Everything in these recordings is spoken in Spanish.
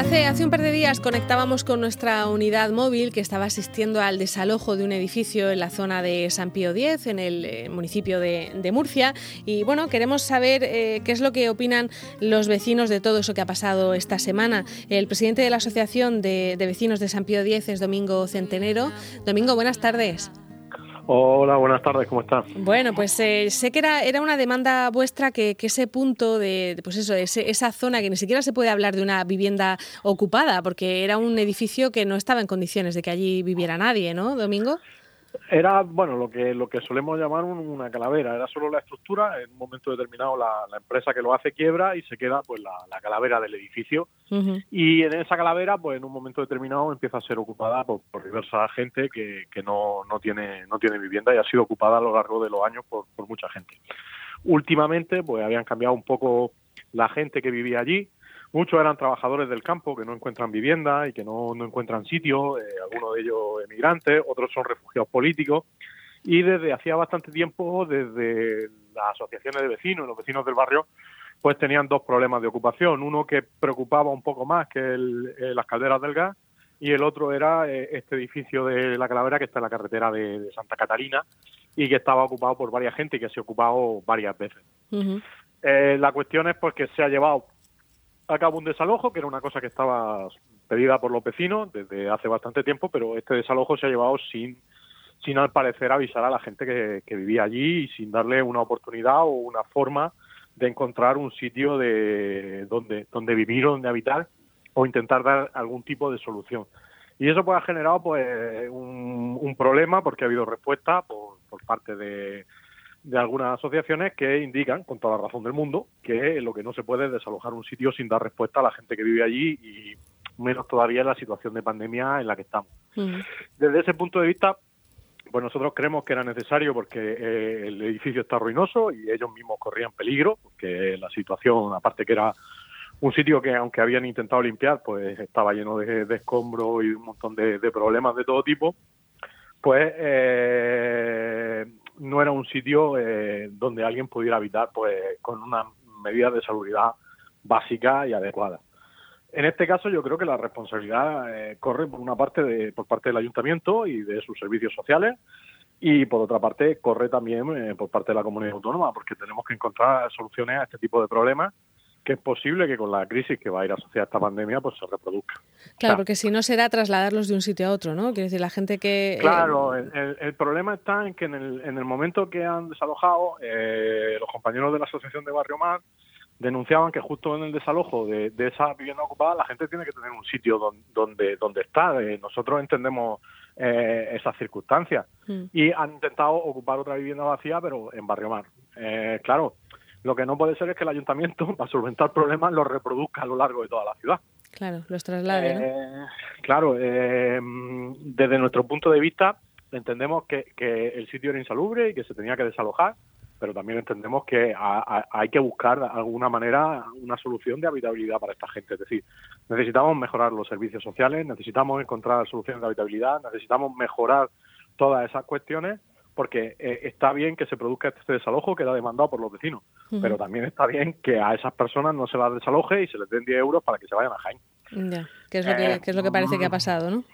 Hace, un par de días conectábamos con nuestra unidad móvil que estaba asistiendo al desalojo de un edificio en la zona de San Pío X, en el eh, municipio de, Murcia. Y bueno, queremos saber eh, qué es lo que opinan los vecinos de todo eso que ha pasado esta semana. El presidente de la Asociación de, de Vecinos de San Pío X es Domingo Centenero. Domingo, buenas tardes. Hola, buenas tardes, ¿cómo estás? Bueno, pues eh, sé que era, era una demanda vuestra que, ese punto de, pues eso, esa zona que ni siquiera se puede hablar de una vivienda ocupada, porque era un edificio que no estaba en condiciones de que allí viviera nadie, ¿no, Domingo? Era, bueno, lo que lo que solemos llamar una calavera. Era solo la estructura. En un momento determinado la, empresa que lo hace quiebra y se queda pues la, calavera del edificio. Y en esa calavera, pues en un momento determinado empieza a ser ocupada por, diversa gente que, que no, no, tiene, no tiene vivienda y ha sido ocupada a lo largo de los años por, por mucha gente. Últimamente, pues habían cambiado un poco la gente que vivía allí Muchos eran trabajadores del campo que no encuentran vivienda y que no, no encuentran sitio, eh, algunos de ellos emigrantes, otros son refugiados políticos. Y desde hacía bastante tiempo, desde las asociaciones de vecinos, los vecinos del barrio, pues tenían dos problemas de ocupación. Uno que preocupaba un poco más que eh, las calderas del gas y el otro era eh, este edificio de la Calavera que está en la carretera de, Santa Catalina y que estaba ocupado por varias gente y que se ha ocupado varias veces. la cuestión es pues que se ha llevado acabó un desalojo, que era una cosa que estaba pedida por los vecinos desde hace bastante tiempo, pero este desalojo se ha llevado sin, sin al parecer avisar a la gente que, vivía allí y sin darle una oportunidad o una forma de encontrar un sitio de donde, donde vivir o donde habitar o intentar dar algún tipo de solución. Y eso pues ha generado pues un, un problema porque ha habido respuesta por, por parte de, de algunas asociaciones que indican, con toda la razón del mundo, que lo que no se puede es desalojar un sitio sin dar respuesta a la gente que vive allí y menos todavía en la situación de pandemia en la que estamos. Desde ese punto de vista, pues nosotros creemos que era necesario porque eh, el edificio está ruinoso y ellos mismos corrían peligro, porque la situación, aparte que era un sitio que aunque habían intentado limpiar, pues estaba lleno de, escombros y un montón de, problemas de todo tipo, pues eh, no era un sitio eh, donde alguien pudiera habitar pues con unas medidas de salubridad básicas y adecuadas. En este caso yo creo que la responsabilidad eh, corre por una parte de, por parte del ayuntamiento y de sus servicios sociales y por otra parte corre también eh, por parte de la comunidad autónoma porque tenemos que encontrar soluciones a este tipo de problemas que es posible que con la crisis que va a ir asociada a esta pandemia pues se reproduzca. Claro, porque si no será trasladarlos de un sitio a otro, ¿no? Quiere decir, la gente que... Eh, claro, el, problema está en que en el, en el momento que han desalojado, eh, los compañeros de la Asociación de Barrio Mar denunciaban que justo en el desalojo de, esa vivienda ocupada la gente tiene que tener un sitio donde, donde, donde está. Eh, nosotros entendemos esas circunstancias mm. y han intentado ocupar otra vivienda vacía, pero en Barrio Mar. claro, lo que no puede ser es que el ayuntamiento, para solventar problemas, los reproduzca a lo largo de toda la ciudad. Claro, los traslade. Eh, claro, eh, desde nuestro punto de vista entendemos que, el sitio era insalubre y que se tenía que desalojar, pero también entendemos que hay que buscar de alguna manera una solución de habitabilidad para esta gente. Es decir, necesitamos mejorar los servicios sociales, necesitamos encontrar soluciones de habitabilidad, necesitamos mejorar todas esas cuestiones porque eh, está bien que se produzca este desalojo que era demandado por los vecinos, pero también está bien que a esas personas no se las desaloje y se les den 10 euros para que se vayan a Jaén. Ya, que es lo que, eh, es lo que parece que ha pasado, ¿no?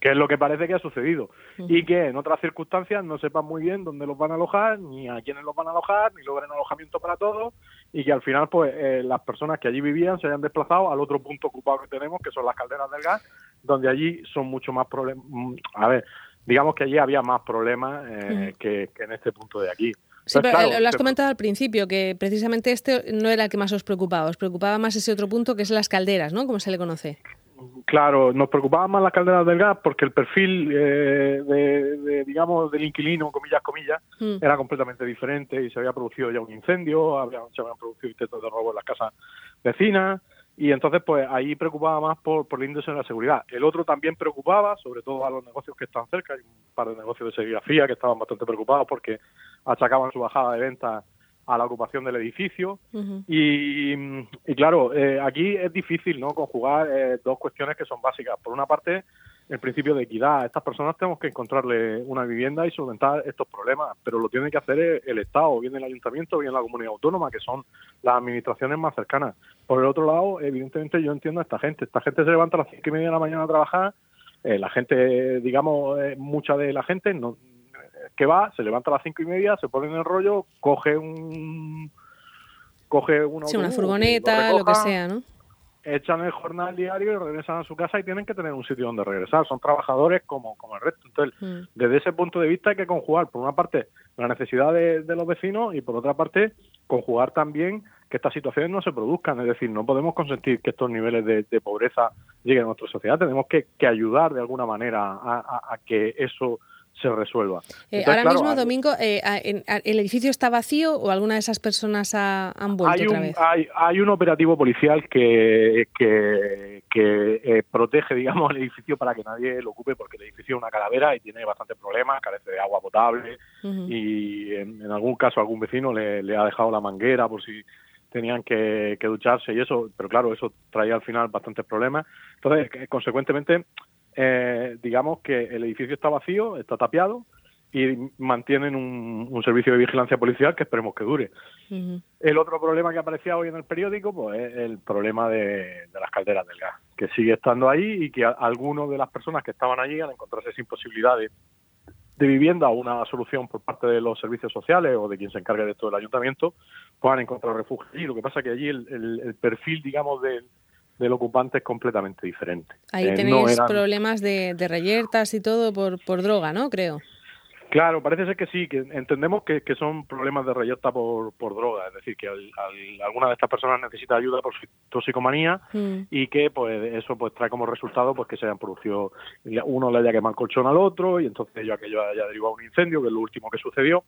Que es lo que parece que ha sucedido. Y que en otras circunstancias no sepan muy bien dónde los van a alojar, ni a quiénes los van a alojar, ni logren alojamiento para todos, y que al final, pues, eh, las personas que allí vivían se hayan desplazado al otro punto ocupado que tenemos, que son las calderas del gas, donde allí son mucho más problemas. Mm, a ver, digamos que allí había más problemas eh, que, en este punto de aquí. Sí, pero eh, lo has comentado al principio, que precisamente este no era el que más os preocupaba, os preocupaba más ese otro punto que es las calderas, ¿no? Como se le conoce. Claro, nos preocupaba más las calderas del gas porque el perfil eh, de, digamos, del inquilino, comillas, comillas, mm. era completamente diferente y se había producido ya un incendio, había, se habían producido intentos de robo en las casas vecinas, y entonces pues ahí preocupaba más por, por el índice de la seguridad. El otro también preocupaba, sobre todo a los negocios que están cerca, hay un par de negocios de serigrafía que estaban bastante preocupados porque achacaban su bajada de ventas a la ocupación del edificio y, y, claro, eh, aquí es difícil no conjugar eh, dos cuestiones que son básicas. Por una parte, el principio de equidad. A estas personas tenemos que encontrarle una vivienda y solventar estos problemas, pero lo tiene que hacer el Estado, bien el Ayuntamiento, bien la comunidad autónoma, que son las administraciones más cercanas. Por el otro lado, evidentemente yo entiendo a esta gente. Esta gente se levanta a las cinco y media de la mañana a trabajar. Eh, la gente, digamos, eh, mucha de la gente no, que va, se levanta a las cinco y media, se pone en el rollo, coge un coge una, una furgoneta, lo, que sea, ¿no? Echan el jornal diario y regresan a su casa y tienen que tener un sitio donde regresar. Son trabajadores como, como el resto. Entonces, mm. desde ese punto de vista hay que conjugar, por una parte, la necesidad de, los vecinos y, por otra parte, conjugar también que estas situaciones no se produzcan. Es decir, no podemos consentir que estos niveles de, pobreza lleguen a nuestra sociedad. Tenemos que, ayudar de alguna manera a que eso se resuelva. Eh, ahora mismo, Domingo, eh, ¿el edificio está vacío o alguna de esas personas han vuelto hay otra un, vez? Hay, un operativo policial que, que, eh, protege, digamos, el edificio para que nadie lo ocupe, porque el edificio es una calavera y tiene bastantes problemas, carece de agua potable y en, algún caso algún vecino le, ha dejado la manguera por si tenían que, que ducharse y eso, pero claro, eso traía al final bastantes problemas. Entonces, consecuentemente, eh, digamos que el edificio está vacío, está tapiado y mantienen un, servicio de vigilancia policial que esperemos que dure. El otro problema que aparecía hoy en el periódico pues, es el problema de, las calderas del gas, que sigue estando ahí y que algunos de las personas que estaban allí, al encontrarse sin posibilidad de, vivienda o una solución por parte de los servicios sociales o de quien se encargue de esto del ayuntamiento, puedan encontrar refugio allí. Lo que pasa es que allí el perfil, digamos, del del ocupante es completamente diferente. Ahí eh, tenéis problemas de, de, reyertas y todo por, por droga, ¿no? Creo. Claro, parece ser que sí, que entendemos que, que son problemas de reyerta por, por droga, es decir, que alguna de estas personas necesita ayuda por su toxicomanía mm. y que pues eso pues trae como resultado pues que se hayan producido, uno le haya quemado el colchón al otro y entonces yo aquello haya derivado un incendio, que es lo último que sucedió.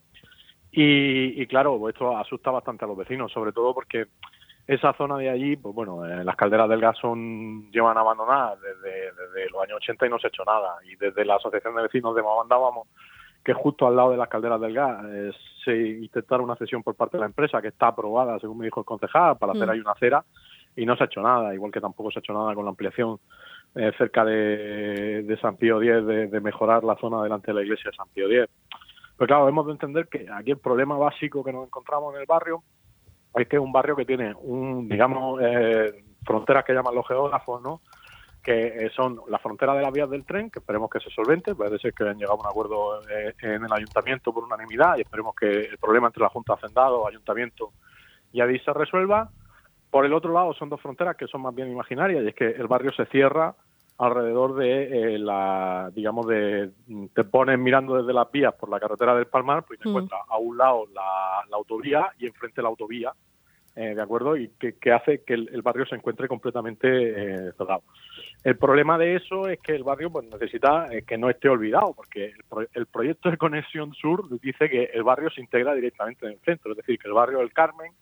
Y, y claro, pues esto asusta bastante a los vecinos, sobre todo porque esa zona de allí, pues bueno, eh, las calderas del gas son, llevan abandonadas desde, desde, los años 80 y no se ha hecho nada. Y desde la Asociación de Vecinos de mandábamos que justo al lado de las calderas del gas eh, se intentara una cesión por parte de la empresa que está aprobada, según me dijo el concejal, para hacer mm. ahí una acera y no se ha hecho nada, igual que tampoco se ha hecho nada con la ampliación eh, cerca de, de, San Pío X, de, de, mejorar la zona delante de la iglesia de San Pío X. Pero claro, hemos de entender que aquí el problema básico que nos encontramos en el barrio es que es un barrio que tiene un, digamos, eh, fronteras que llaman los geógrafos, ¿no? que eh, son la frontera de las vías del tren, que esperemos que se solvente, puede ser que hayan llegado a un acuerdo eh, en el ayuntamiento por unanimidad y esperemos que el problema entre la Junta de Hacendado, Ayuntamiento y ADI se resuelva. Por el otro lado son dos fronteras que son más bien imaginarias y es que el barrio se cierra alrededor de la, digamos, de, te pones mirando desde las vías por la carretera del Palmar, pues te mm. encuentras a un lado la, la autovía y enfrente la autovía eh, ¿de acuerdo? Y que, hace que el, barrio se encuentre completamente eh, cerrado. El problema de eso es que el barrio pues, necesita eh, que no esté olvidado, porque el, proyecto de Conexión Sur dice que el barrio se integra directamente en el centro, es decir, que el barrio del Carmen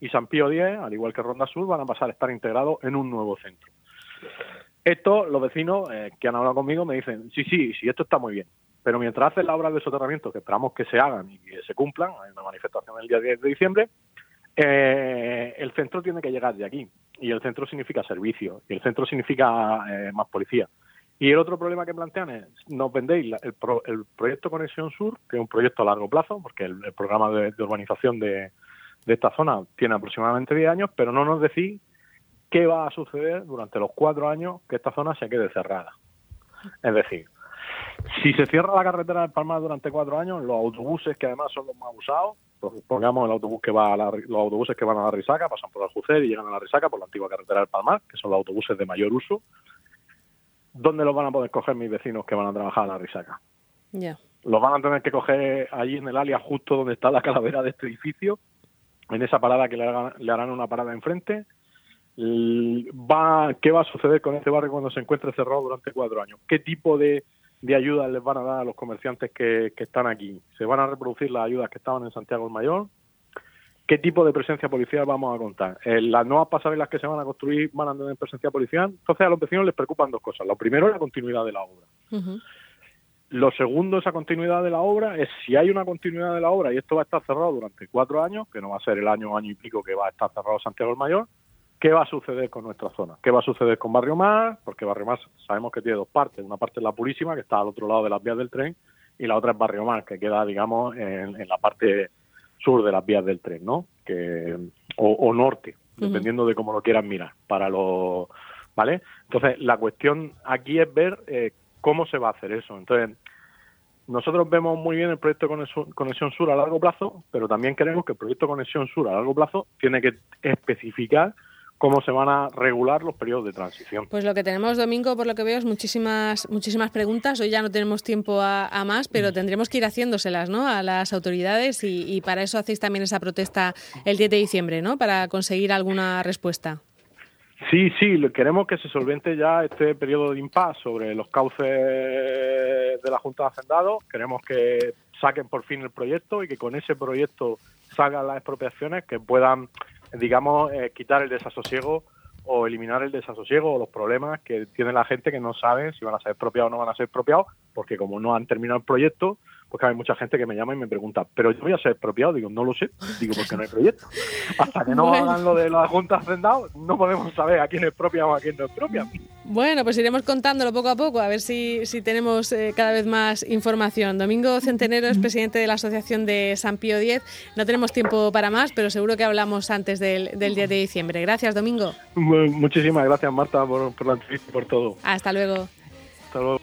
y San Pío X, al igual que Ronda Sur, van a pasar a estar integrados en un nuevo centro. Esto, los vecinos que han hablado conmigo me dicen, sí, sí, sí, esto está muy bien, pero mientras hacen las obras de soterramiento, que esperamos que se hagan y que se cumplan, hay una manifestación el día 10 de diciembre, eh, el centro tiene que llegar de aquí y el centro significa servicio y el centro significa eh, más policía. Y el otro problema que plantean es, nos vendéis el, proyecto Conexión Sur, que es un proyecto a largo plazo, porque el, programa de, urbanización de, esta zona tiene aproximadamente 10 años, pero no nos decís qué va a suceder durante los cuatro años que esta zona se quede cerrada. Es decir, si se cierra la carretera del Palmar durante cuatro años, los autobuses, que además son los más usados, pongamos el autobús que va a los autobuses que van a la Risaca, pasan por Aljucer y llegan a la Risaca por la antigua carretera del Palmar, que son los autobuses de mayor uso. ¿Dónde los van a poder coger mis vecinos que van a trabajar a la Risaca? Ya. Los van a tener que coger allí en el alia, justo donde está la calavera de este edificio, en esa parada que le, harán una parada enfrente. Va, ¿Qué va a suceder con este barrio cuando se encuentre cerrado durante cuatro años? ¿Qué tipo de de ayudas les van a dar a los comerciantes que, están aquí? ¿Se van a reproducir las ayudas que estaban en Santiago el Mayor? ¿Qué tipo de presencia policial vamos a contar? Eh, ¿Las nuevas pasarelas que se van a construir van a tener presencia policial? Entonces a los vecinos les preocupan dos cosas. Lo primero es la continuidad de la obra. Lo segundo, esa continuidad de la obra, es si hay una continuidad de la obra y esto va a estar cerrado durante cuatro años, que no va a ser el año, año y pico que va a estar cerrado Santiago el Mayor, ¿Qué va a suceder con nuestra zona? ¿Qué va a suceder con Barrio Más? Porque Barrio Más sabemos que tiene dos partes. Una parte es la Purísima, que está al otro lado de las vías del tren, y la otra es Barrio Más, que queda, digamos, en, la parte sur de las vías del tren, ¿no? Que, o, norte, dependiendo de cómo lo quieran mirar, para los... ¿Vale? Entonces, la cuestión aquí es ver eh, cómo se va a hacer eso. Entonces, nosotros vemos muy bien el proyecto Conexión Sur a largo plazo, pero también queremos que el proyecto Conexión Sur a largo plazo tiene que especificar cómo se van a regular los periodos de transición. Pues lo que tenemos, Domingo, por lo que veo, es muchísimas, muchísimas preguntas. Hoy ya no tenemos tiempo a, más, pero tendremos que ir haciéndoselas ¿no? a las autoridades y, para eso hacéis también esa protesta el 10 de diciembre, ¿no? para conseguir alguna respuesta. Sí, sí, queremos que se solvente ya este periodo de impas sobre los cauces de la Junta de Hacendados. Queremos que saquen por fin el proyecto y que con ese proyecto salgan las expropiaciones que puedan digamos, eh, quitar el desasosiego o eliminar el desasosiego o los problemas que tiene la gente que no sabe si van a ser expropiados o no van a ser expropiados, porque como no han terminado el proyecto, pues hay mucha gente que me llama y me pregunta, ¿pero yo voy a ser expropiado? Digo, no lo sé, digo, porque no hay proyecto. Hasta que no hagan lo de la Junta Hacendado, no podemos saber a quién es propia o a quién no es propia. Bueno, pues iremos contándolo poco a poco, a ver si, si tenemos eh, cada vez más información. Domingo Centenero es presidente de la Asociación de San Pío X. No tenemos tiempo para más, pero seguro que hablamos antes del, del 10 de diciembre. Gracias, Domingo. Muchísimas gracias, Marta, por, por la entrevista y por todo. Hasta luego. Hasta luego.